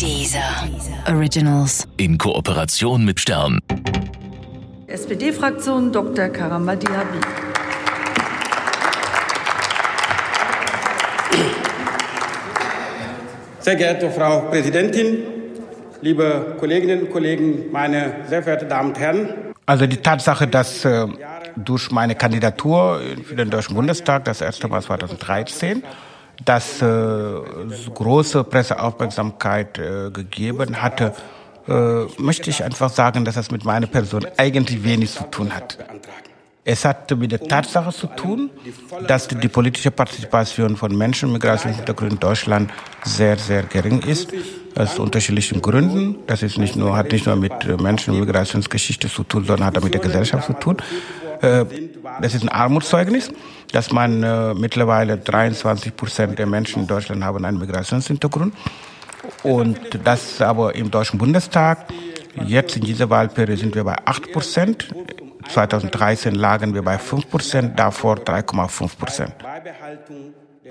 Dieser Originals. In Kooperation mit Stern. SPD-Fraktion Dr. Karamba Diaby. Sehr geehrte Frau Präsidentin, liebe Kolleginnen und Kollegen, meine sehr verehrten Damen und Herren. Also die Tatsache, dass äh, durch meine Kandidatur für den Deutschen Bundestag, das erste Mal 2013, dass äh, große Presseaufmerksamkeit äh, gegeben hatte, äh, möchte ich einfach sagen, dass das mit meiner Person eigentlich wenig zu tun hat. Es hat mit der Tatsache zu tun, dass die politische Partizipation von Menschen mit Migrationshintergrund in Deutschland sehr, sehr gering ist. Aus unterschiedlichen Gründen. Das ist nicht nur, hat nicht nur mit Menschen mit Migrationsgeschichte zu tun, sondern hat auch mit der Gesellschaft zu tun. Das ist ein Armutszeugnis, dass man äh, mittlerweile 23 Prozent der Menschen in Deutschland haben einen Migrationshintergrund. Und das aber im Deutschen Bundestag, jetzt in dieser Wahlperiode sind wir bei 8 Prozent. 2013 lagen wir bei 5 Prozent, davor 3,5 Prozent.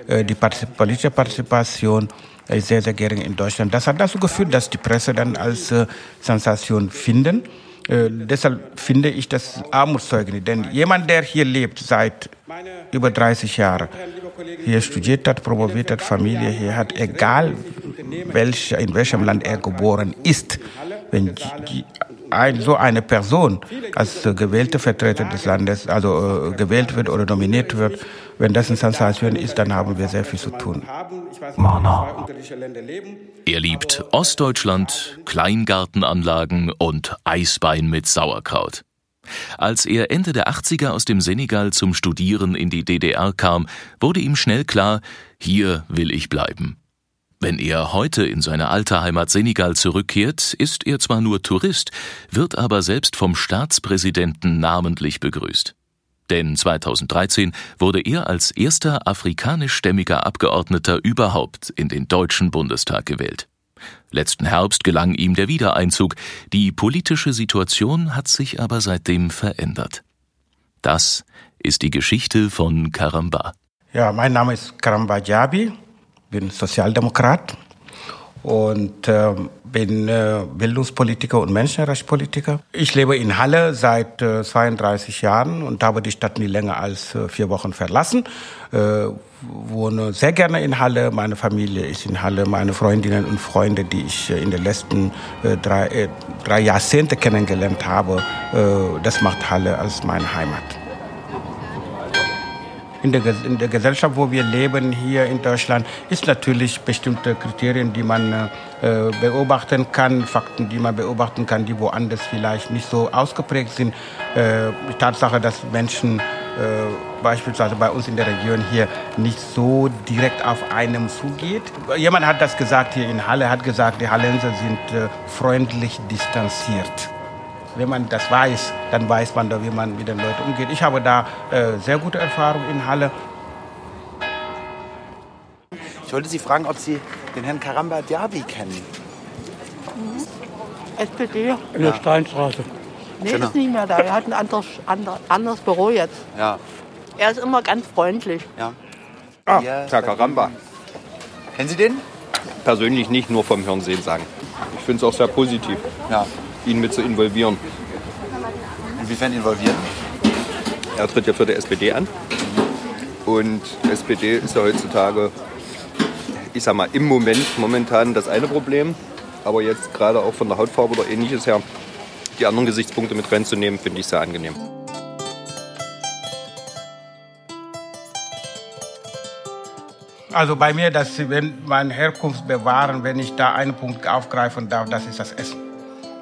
Äh, die politische Partizipation ist sehr, sehr gering in Deutschland. Das hat dazu geführt, dass die Presse dann als äh, Sensation finden. Äh, deshalb finde ich das Armutszeugnis. Denn jemand, der hier lebt seit über 30 Jahren, hier studiert hat, promoviert hat, Familie hier hat, egal welch, in welchem Land er geboren ist, wenn ein, so eine Person als gewählte Vertreter des Landes, also äh, gewählt wird oder nominiert wird, wenn das eine Sensation ist, dann haben wir sehr viel zu tun. Mana. Er liebt Ostdeutschland, Kleingartenanlagen und Eisbein mit Sauerkraut. Als er Ende der 80er aus dem Senegal zum Studieren in die DDR kam, wurde ihm schnell klar, hier will ich bleiben. Wenn er heute in seine alte Heimat Senegal zurückkehrt, ist er zwar nur Tourist, wird aber selbst vom Staatspräsidenten namentlich begrüßt. Denn 2013 wurde er als erster afrikanischstämmiger Abgeordneter überhaupt in den Deutschen Bundestag gewählt. Letzten Herbst gelang ihm der Wiedereinzug, die politische Situation hat sich aber seitdem verändert. Das ist die Geschichte von Karamba. Ja, mein Name ist Karamba Jabi bin Sozialdemokrat und äh, bin äh, Bildungspolitiker und Menschenrechtspolitiker. Ich lebe in Halle seit äh, 32 Jahren und habe die Stadt nie länger als äh, vier Wochen verlassen. Äh, wohne sehr gerne in Halle. Meine Familie ist in Halle. Meine Freundinnen und Freunde, die ich äh, in den letzten äh, drei, äh, drei Jahrzehnte kennengelernt habe, äh, das macht Halle als meine Heimat in der, in der Gesellschaft, wo wir leben, hier in Deutschland, ist natürlich bestimmte Kriterien, die man äh, beobachten kann, Fakten, die man beobachten kann, die woanders vielleicht nicht so ausgeprägt sind. Äh, die Tatsache, dass Menschen äh, beispielsweise bei uns in der Region hier nicht so direkt auf einem zugeht. Jemand hat das gesagt hier in Halle, hat gesagt, die Hallenser sind äh, freundlich distanziert. Wenn man das weiß, dann weiß man da, wie man mit den Leuten umgeht. Ich habe da äh, sehr gute Erfahrungen in Halle. Ich wollte Sie fragen, ob Sie den Herrn Karamba Diaby kennen. Mhm. SPD. In der Steinstraße. Nee, ist nicht mehr da. Er hat ein anderes, anderes Büro jetzt. Ja. Er ist immer ganz freundlich. Ja. Ah, Herr Karamba. Kennen Sie den? Persönlich nicht, nur vom Hören sagen. Ich finde es auch sehr positiv. Ja ihn mit zu involvieren. Inwiefern involvieren? Er tritt ja für die SPD an. Und SPD ist ja heutzutage, ich sag mal, im Moment momentan das eine Problem. Aber jetzt gerade auch von der Hautfarbe oder ähnliches her, die anderen Gesichtspunkte mit reinzunehmen, finde ich sehr angenehm. Also bei mir, dass wenn meine Herkunft bewahren, wenn ich da einen Punkt aufgreifen darf, das ist das Essen.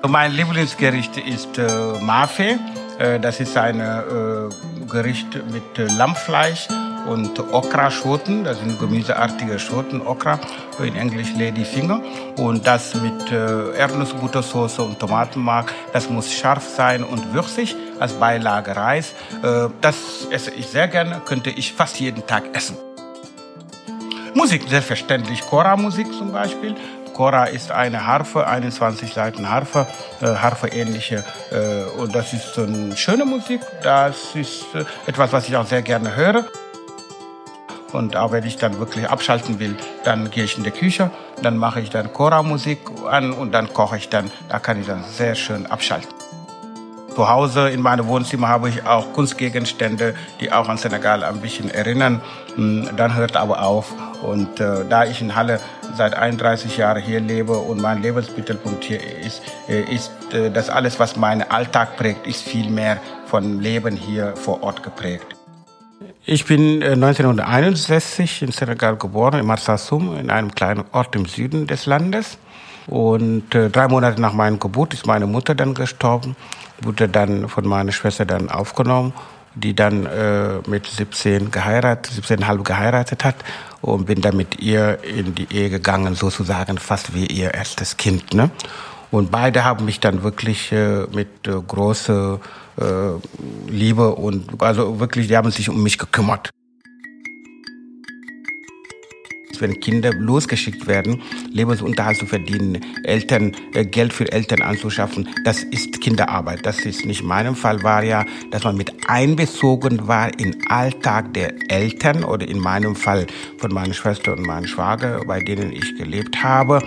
Mein Lieblingsgericht ist äh, Mafe. Äh, das ist ein äh, Gericht mit äh, Lammfleisch und Okra-Schoten. Das sind gemüseartige Schoten, Okra, in Englisch Ladyfinger. Und das mit äh, Erdnussbuttersauce und Tomatenmark. Das muss scharf sein und würzig als Beilage Reis. Äh, das esse ich sehr gerne, könnte ich fast jeden Tag essen. Musik, selbstverständlich Chora-Musik zum Beispiel. Cora ist eine Harfe, 21 Seiten Harfe, äh, Harfe-ähnliche. Äh, und das ist eine schöne Musik. Das ist äh, etwas, was ich auch sehr gerne höre. Und auch wenn ich dann wirklich abschalten will, dann gehe ich in die Küche, dann mache ich dann Chora-Musik an und dann koche ich dann. Da kann ich dann sehr schön abschalten. Zu Hause in meinem Wohnzimmer habe ich auch Kunstgegenstände, die auch an Senegal ein bisschen erinnern. Hm, dann hört aber auf. Und äh, da ich in Halle seit 31 Jahren hier lebe und mein Lebensmittelpunkt hier ist, äh, ist äh, das alles, was meinen Alltag prägt, ist viel mehr von Leben hier vor Ort geprägt. Ich bin 1961 äh, in Senegal geboren, in Marsassoum, in einem kleinen Ort im Süden des Landes. Und drei Monate nach meiner Geburt ist meine Mutter dann gestorben, wurde dann von meiner Schwester dann aufgenommen, die dann äh, mit 17 geheiratet, 17,5 geheiratet hat und bin dann mit ihr in die Ehe gegangen, sozusagen fast wie ihr erstes Kind. Ne? Und beide haben mich dann wirklich äh, mit äh, großer äh, Liebe und also wirklich, die haben sich um mich gekümmert. Wenn Kinder losgeschickt werden, Lebensunterhalt zu verdienen, Eltern äh, Geld für Eltern anzuschaffen, das ist Kinderarbeit. Das ist nicht meinem Fall war ja, dass man mit einbezogen war in Alltag der Eltern oder in meinem Fall von meiner Schwester und meinem Schwager, bei denen ich gelebt habe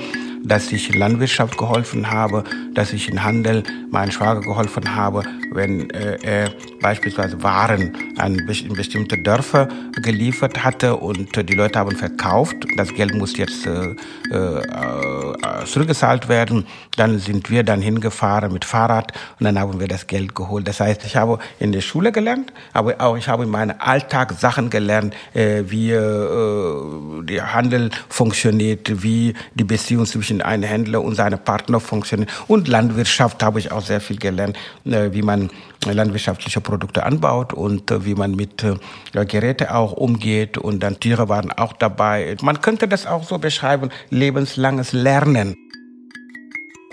dass ich in Landwirtschaft geholfen habe, dass ich in Handel meinen Schwager geholfen habe, wenn äh, er beispielsweise Waren an in bestimmte Dörfer geliefert hatte und äh, die Leute haben verkauft. Das Geld muss jetzt äh, äh, zurückgezahlt werden. Dann sind wir dann hingefahren mit Fahrrad und dann haben wir das Geld geholt. Das heißt, ich habe in der Schule gelernt, aber auch ich habe in meinem Alltag Sachen gelernt, äh, wie äh, der Handel funktioniert, wie die Beziehung zwischen einem Händler und seinem Partner funktioniert. Und Landwirtschaft habe ich auch sehr viel gelernt, äh, wie man landwirtschaftliche Produkte anbaut und äh, wie man mit äh, Geräten auch umgeht. Und dann Tiere waren auch dabei. Man könnte das auch so beschreiben, lebenslanges Lernen.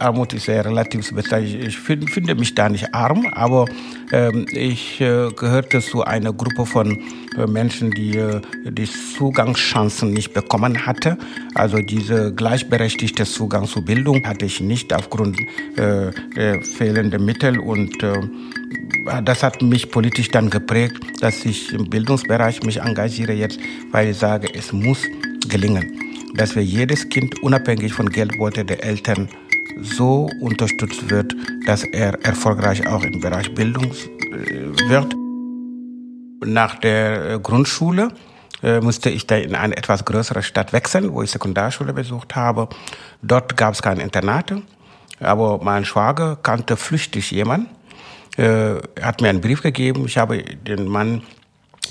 Armut ist sehr relativ bezeichnet. Ich find, finde mich da nicht arm, aber ähm, ich äh, gehörte zu einer Gruppe von äh, Menschen, die äh, die Zugangschancen nicht bekommen hatte. Also diese gleichberechtigte Zugang zur Bildung hatte ich nicht aufgrund äh, der fehlenden Mittel und äh, das hat mich politisch dann geprägt, dass ich im Bildungsbereich mich engagiere jetzt, weil ich sage, es muss gelingen, dass wir jedes Kind unabhängig von Geldbeutel der Eltern so unterstützt wird, dass er erfolgreich auch im Bereich Bildung äh, wird. Nach der äh, Grundschule äh, musste ich dann in eine etwas größere Stadt wechseln, wo ich Sekundarschule besucht habe. Dort gab es keine Internate, aber mein Schwager kannte flüchtig jemanden. Er hat mir einen Brief gegeben. Ich habe den Mann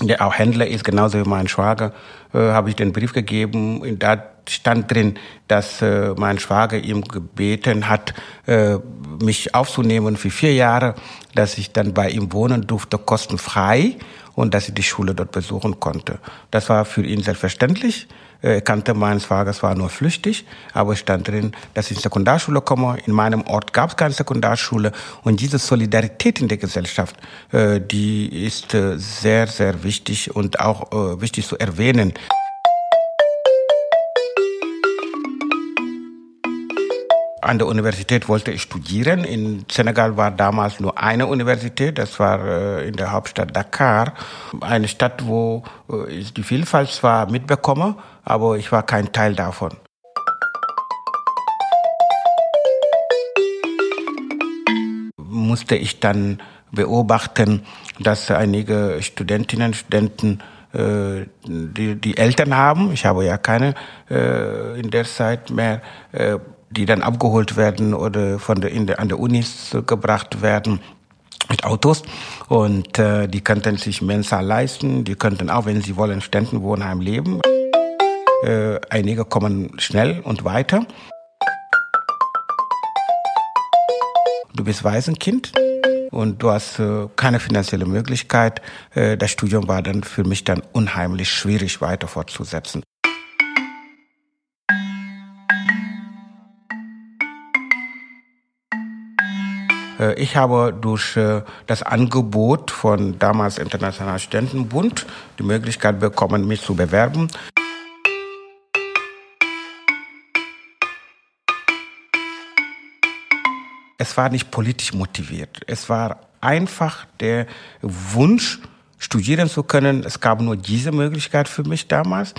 der auch Händler ist, genauso wie mein Schwager, äh, habe ich den Brief gegeben. Da stand drin, dass äh, mein Schwager ihm gebeten hat, äh, mich aufzunehmen für vier Jahre, dass ich dann bei ihm wohnen durfte, kostenfrei und dass ich die Schule dort besuchen konnte. Das war für ihn selbstverständlich. Er kannte meinen Schwager zwar nur flüchtig, aber es stand drin, dass ich in Sekundarschule komme. In meinem Ort gab es keine Sekundarschule. Und diese Solidarität in der Gesellschaft, äh, die ist äh, sehr, sehr wichtig und auch äh, wichtig zu erwähnen. An der Universität wollte ich studieren. In Senegal war damals nur eine Universität, das war äh, in der Hauptstadt Dakar. Eine Stadt, wo äh, ich die Vielfalt zwar mitbekomme, aber ich war kein Teil davon. Musste ich dann beobachten, dass einige Studentinnen und Studenten äh, die, die Eltern haben. Ich habe ja keine in der Zeit mehr die dann abgeholt werden oder von der, in der, an der Unis gebracht werden mit Autos und äh, die könnten sich Mensa leisten, die könnten auch, wenn sie wollen, Ständenwohnheim leben. Äh, einige kommen schnell und weiter. Du bist Waisenkind und du hast äh, keine finanzielle Möglichkeit. Äh, das Studium war dann für mich dann unheimlich schwierig weiter fortzusetzen. Äh, ich habe durch äh, das Angebot von damals Internationalen Studentenbund die Möglichkeit bekommen, mich zu bewerben. Es war nicht politisch motiviert. Es war einfach der Wunsch, studieren zu können. Es gab nur diese Möglichkeit für mich damals.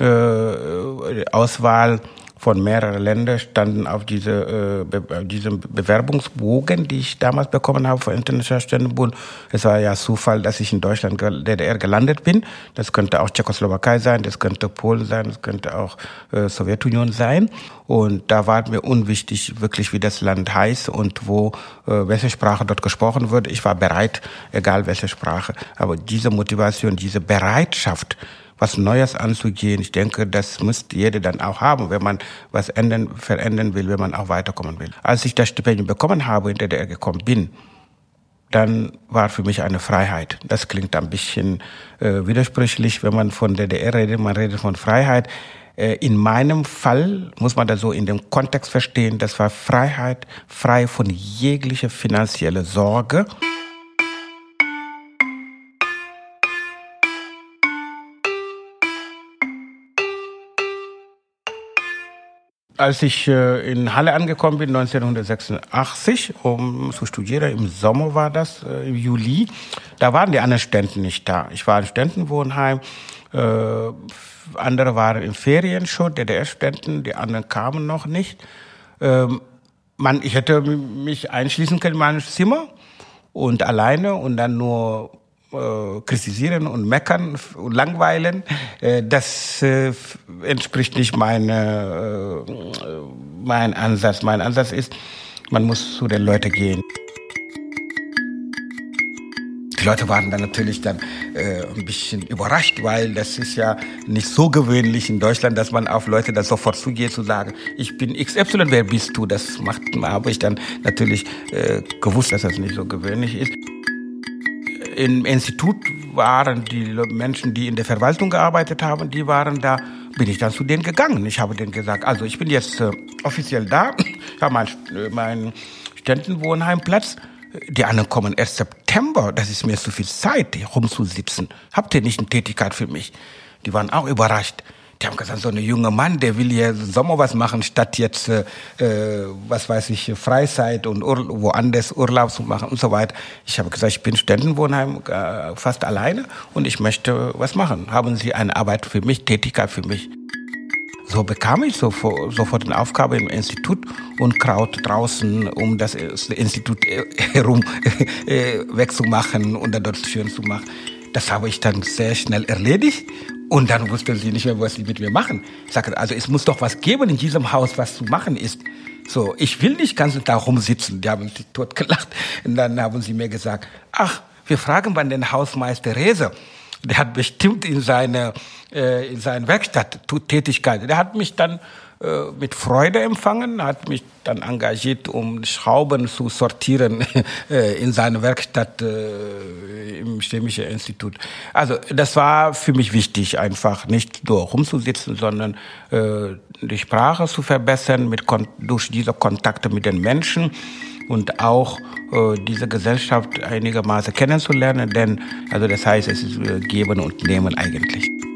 Äh, Auswahl von mehreren Ländern standen auf diese, äh, be diesem Bewerbungsbogen, die ich damals bekommen habe vom Internationalen Studentenbund. Es war ja Zufall, dass ich in Deutschland, DDR gelandet bin. Das könnte auch Tschechoslowakei sein, das könnte Polen sein, das könnte auch äh, Sowjetunion sein. Und da war mir unwichtig wirklich, wie das Land heißt und wo, äh, welche Sprache dort gesprochen wird. Ich war bereit, egal welche Sprache. Aber diese Motivation, diese Bereitschaft, was Neues anzugehen. Ich denke, das müsste jeder dann auch haben, wenn man was ändern, verändern will, wenn man auch weiterkommen will. Als ich das Stipendium bekommen habe, in der DDR gekommen bin, dann war für mich eine Freiheit. Das klingt ein bisschen äh, widersprüchlich, wenn man von der DDR redet, man redet von Freiheit. Äh, in meinem Fall muss man das so in dem Kontext verstehen, das war Freiheit, frei von jeglicher finanzieller Sorge. Als ich äh, in Halle angekommen bin, 1986, um zu studieren, im Sommer war das, äh, im Juli, da waren die anderen Studenten nicht da. Ich war im Studentenwohnheim, äh, andere waren in Ferien schon, DDR-Studenten, die anderen kamen noch nicht. Ähm, man, ich hätte mich einschließen können in meinem Zimmer und alleine und dann nur äh, kritisieren und meckern und langweilen, äh, das äh, entspricht nicht meine, äh, mein Ansatz. Mein Ansatz ist, man muss zu den Leuten gehen. Die Leute waren dann natürlich dann äh, ein bisschen überrascht, weil das ist ja nicht so gewöhnlich in Deutschland, dass man auf Leute dann sofort zugeht, zu sagen, ich bin XY, wer bist du? Das macht, habe ich dann natürlich äh, gewusst, dass das nicht so gewöhnlich ist im Institut waren die Menschen, die in der Verwaltung gearbeitet haben, die waren da, bin ich dann zu denen gegangen. Ich habe denen gesagt, also ich bin jetzt äh, offiziell da, ich habe meinen äh, mein Studentenwohnheimplatz. Die anderen kommen erst September, das ist mir zu viel Zeit, rumzusitzen. Habt ihr nicht eine Tätigkeit für mich? Die waren auch überrascht. Die haben gesagt, so ein junger Mann, der will hier Sommer was machen, statt jetzt, äh, äh, was weiß ich, Freizeit und Ur woanders Urlaub zu machen und so weiter. Ich habe gesagt, ich bin Studentenwohnheim äh, fast alleine und ich möchte was machen. Haben Sie eine Arbeit für mich, Tätigkeit für mich? So bekam ich sofort, eine Aufgabe im Institut und Kraut draußen, um das Institut herum äh, wegzumachen und dann dort schön zu machen. Das habe ich dann sehr schnell erledigt und dann wussten sie nicht mehr, was sie mit mir machen. Ich sagte, also es muss doch was geben in diesem Haus, was zu machen ist. So, ich will nicht ganz da rumsitzen. Die haben sich tot gelacht. Und dann haben sie mir gesagt, ach, wir fragen mal den Hausmeister Rese. Der hat bestimmt in seiner äh, in seiner Werkstatt Tätigkeit. Der hat mich dann äh, mit Freude empfangen, hat mich dann engagiert, um Schrauben zu sortieren äh, in seiner Werkstatt äh, im Chemischen Institut. Also das war für mich wichtig, einfach nicht nur rumzusitzen, sondern die Sprache zu verbessern mit, durch diese Kontakte mit den Menschen und auch äh, diese Gesellschaft einigermaßen kennenzulernen, denn also das heißt, es ist Geben und Nehmen eigentlich.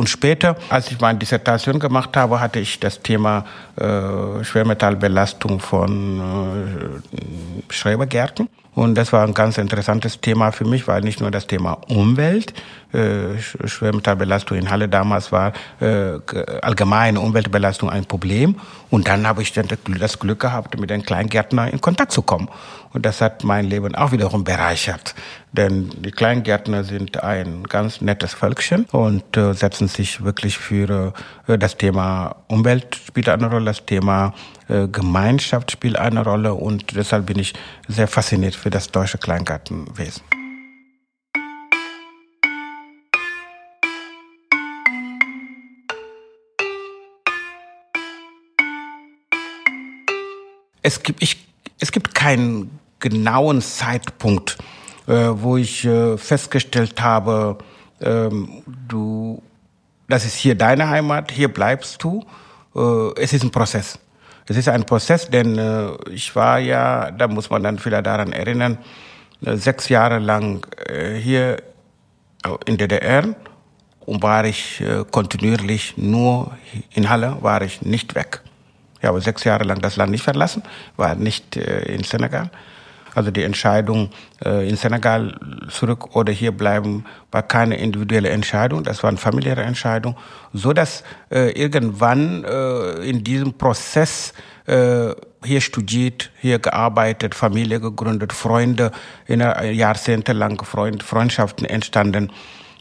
Und später, als ich meine Dissertation gemacht habe, hatte ich das Thema äh, Schwermetallbelastung von äh, Schrebergärten. Und das war ein ganz interessantes Thema für mich, weil nicht nur das Thema Umwelt, äh, Schwermetallbelastung in Halle damals war äh, allgemeine Umweltbelastung ein Problem. Und dann habe ich das Glück gehabt, mit den Kleingärtner in Kontakt zu kommen. Und das hat mein Leben auch wiederum bereichert. Denn die Kleingärtner sind ein ganz nettes Völkchen und äh, setzen sich wirklich für äh, das Thema Umwelt spielt eine Rolle, das Thema Gemeinschaft spielt eine Rolle und deshalb bin ich sehr fasziniert für das deutsche Kleingartenwesen. Es gibt, ich, es gibt keinen genauen Zeitpunkt, äh, wo ich äh, festgestellt habe, ähm, du, das ist hier deine Heimat, hier bleibst du. Äh, es ist ein Prozess. Es ist ein Prozess, denn äh, ich war ja, da muss man dann wieder daran erinnern, äh, sechs Jahre lang äh, hier in DDR und war ich äh, kontinuierlich nur in Halle, war ich nicht weg. Ich habe sechs Jahre lang das Land nicht verlassen, war nicht äh, in Senegal. Also die Entscheidung äh, in Senegal zurück oder hier bleiben war keine individuelle Entscheidung, das war eine familiäre Entscheidung, so dass äh, irgendwann äh, in diesem Prozess hier studiert, hier gearbeitet, Familie gegründet, Freunde, in jahrzehntelang Freund, Freundschaften entstanden.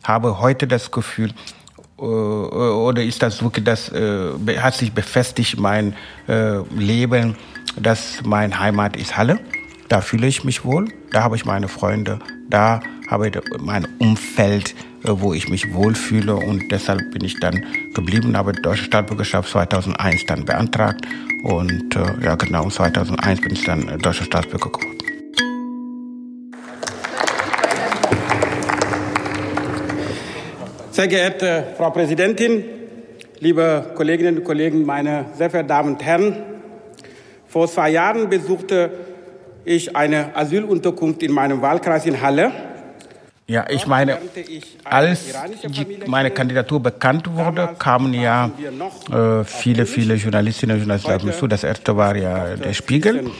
Habe heute das Gefühl, oder ist das wirklich das, hat sich befestigt mein Leben, dass mein Heimat ist Halle. Da fühle ich mich wohl, da habe ich meine Freunde, da habe ich mein Umfeld, wo ich mich wohlfühle. Und deshalb bin ich dann geblieben, habe deutsche Staatsbürgerschaft 2001 dann beantragt. Und ja genau 2001 bin ich dann deutscher Staatsbürger geworden. Sehr geehrte Frau Präsidentin, liebe Kolleginnen und Kollegen, meine sehr verehrten Damen und Herren, vor zwei Jahren besuchte ich eine Asylunterkunft in meinem Wahlkreis in Halle. Ja, ich meine, als meine Kandidatur bekannt wurde, kamen ja äh, viele, viele Journalistinnen und Journalisten auf mich zu. Das erste war ja der Spiegel,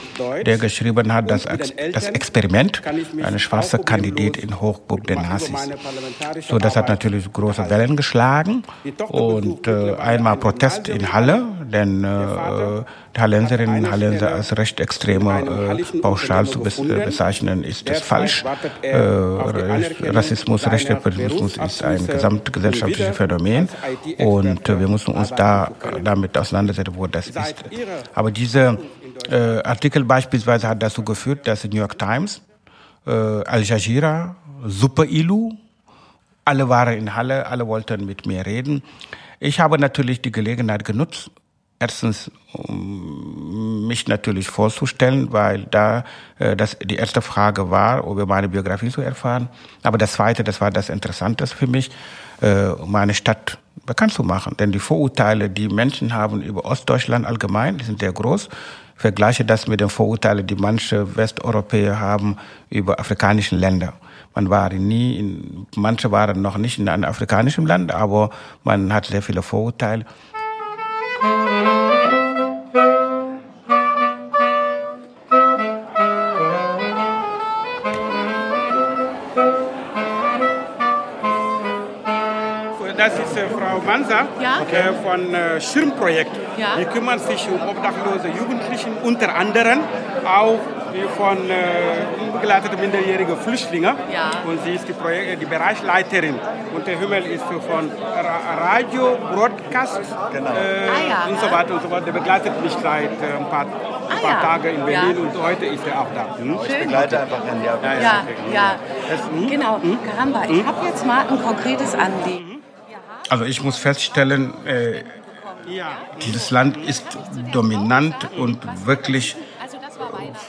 der geschrieben hat, dass das Experiment, eine schwarze Kandidat in Hochburg der Nazis. So, das hat natürlich große Wellen geschlagen und äh, einmal Protest in Halle, denn äh, Hallenserinnen und Hallenser als recht extreme äh, pauschal zu bezeichnen, ist das falsch. Äh, Rassismus, Rechtsextremismus ist ein gesamtgesellschaftliches Phänomen und äh, wir müssen uns da damit auseinandersetzen, wo das ist. Aber dieser äh, Artikel beispielsweise hat dazu geführt, dass die New York Times, äh, Al Jazeera, Super Ilu, alle waren in Halle, alle wollten mit mir reden. Ich habe natürlich die Gelegenheit genutzt, erstens um mich natürlich vorzustellen, weil da äh, das die erste Frage war, über meine Biografie zu erfahren. Aber das zweite, das war das Interessanteste für mich, äh, meine Stadt bekannt zu machen. Denn die Vorurteile, die Menschen haben über Ostdeutschland allgemein, die sind sehr groß. vergleiche das mit den Vorurteilen, die manche Westeuropäer haben über afrikanische Länder. Man war nie in, manche waren noch nicht in einem afrikanischen Land, aber man hat sehr viele Vorurteile. Äh, Mansa ja? äh, von äh, Schirmprojekt. Ja? Die kümmern sich um obdachlose Jugendlichen, unter anderem auch von äh, unbegleiteten minderjährigen Flüchtlingen. Ja. Und sie ist die, Projekt die Bereichsleiterin. Und der Himmel ist von Radio, Broadcast genau. äh, ah, ja. und so weiter und so fort. Der begleitet mich seit äh, ein paar, ah, ein paar ja. Tagen in Berlin und heute ist er auch da. Hm? Ich begleite einfach in ja. Ja, ja. Das, hm? Genau, hm? Karamba, ich hm? habe jetzt mal ein konkretes Anliegen. Also ich muss feststellen, äh, dieses Land ist dominant und wirklich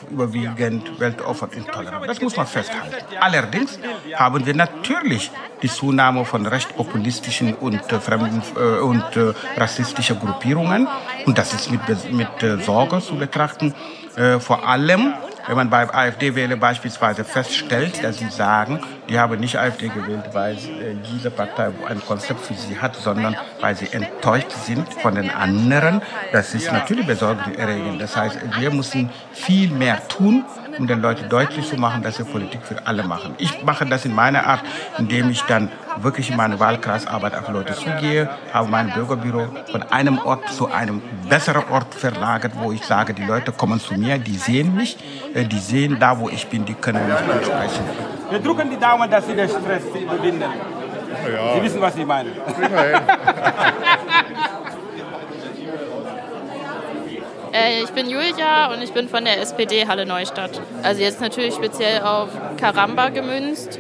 überwiegend weltoffen intolerant. Das muss man festhalten. Allerdings haben wir natürlich die Zunahme von rechtspopulistischen und, äh, fremden, äh, und äh, rassistischen Gruppierungen. Und das ist mit, mit äh, Sorge zu betrachten. Äh, vor allem wenn man bei AfD-Wähler beispielsweise feststellt, dass sie sagen, die haben nicht AfD gewählt, weil äh, diese Partei ein Konzept für sie hat, sondern weil sie enttäuscht sind von den anderen, das ist natürlich besorgniserregend. Das heißt, wir müssen viel mehr tun, um den Leuten deutlich zu machen, dass wir Politik für alle machen. Ich mache das in meiner Art, indem ich dann wirklich in meine Wahlkreisarbeit auf Leute zugehe, habe mein Bürgerbüro von einem Ort zu einem besseren Ort verlagert, wo ich sage, die Leute kommen zu mir, die sehen mich, äh, die sehen da, wo ich bin, die können mich ansprechen. Wir drücken die Daumen, dass Sie den Stress überwinden. Ja. Sie wissen, was ich meine. ich bin Julia und ich bin von der SPD Halle Neustadt. Also jetzt natürlich speziell auf Karamba gemünzt.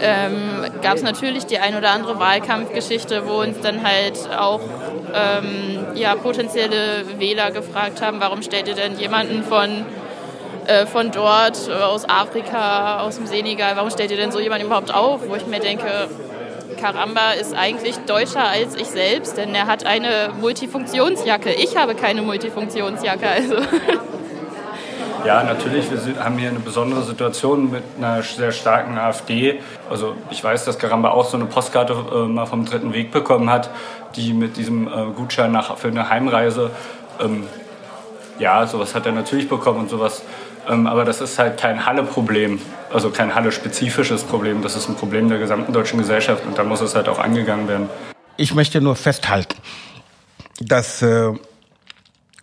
Ähm, Gab es natürlich die ein oder andere Wahlkampfgeschichte, wo uns dann halt auch ähm, ja, potenzielle Wähler gefragt haben, warum stellt ihr denn jemanden von, äh, von dort, aus Afrika, aus dem Senegal, warum stellt ihr denn so jemanden überhaupt auf? Wo ich mir denke, Karamba ist eigentlich deutscher als ich selbst, denn er hat eine Multifunktionsjacke. Ich habe keine Multifunktionsjacke. Also. Ja, natürlich. Wir haben hier eine besondere Situation mit einer sehr starken AfD. Also ich weiß, dass Karamba auch so eine Postkarte äh, mal vom dritten Weg bekommen hat, die mit diesem äh, Gutschein nach, für eine Heimreise, ähm, ja, sowas hat er natürlich bekommen und sowas aber das ist halt kein Halle-Problem, also kein Halle-spezifisches Problem. Das ist ein Problem der gesamten deutschen Gesellschaft und da muss es halt auch angegangen werden. Ich möchte nur festhalten, dass äh,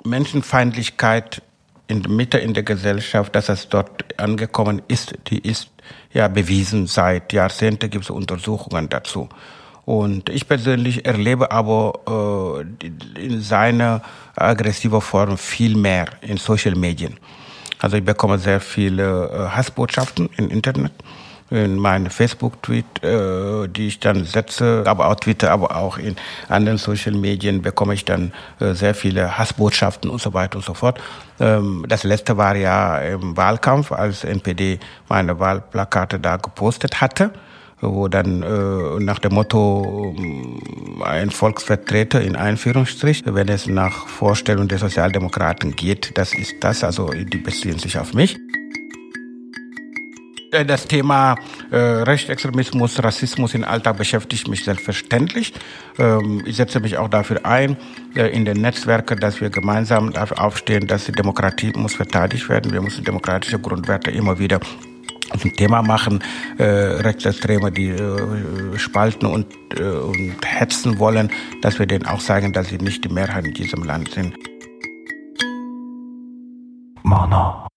Menschenfeindlichkeit in der Mitte in der Gesellschaft, dass es dort angekommen ist, die ist ja bewiesen. Seit Jahrzehnten gibt es Untersuchungen dazu. Und ich persönlich erlebe aber äh, in seiner aggressiver Form viel mehr in Social Medien. Also ich bekomme sehr viele äh, Hassbotschaften im Internet, in meinen Facebook-Tweet, äh, die ich dann setze, aber auch Twitter, aber auch in anderen Social Medien bekomme ich dann äh, sehr viele Hassbotschaften und so weiter und so fort. Ähm, das letzte war ja im Wahlkampf, als NPD meine Wahlplakate da gepostet hatte wo dann äh, nach dem Motto äh, ein Volksvertreter in Einführungsstrich, wenn es nach Vorstellung der Sozialdemokraten geht, das ist das, also die beziehen sich auf mich. Äh, das Thema äh, Rechtsextremismus, Rassismus im Alltag beschäftigt mich selbstverständlich. Ähm, ich setze mich auch dafür ein, äh, in den Netzwerken, dass wir gemeinsam dafür aufstehen, dass die Demokratie muss verteidigt werden. Wir müssen demokratische Grundwerte immer wieder zum Thema machen, äh, Rechtsextreme, die äh, spalten und, äh, und hetzen wollen, dass wir denen auch sagen, dass sie nicht die Mehrheit in diesem Land sind. Mana.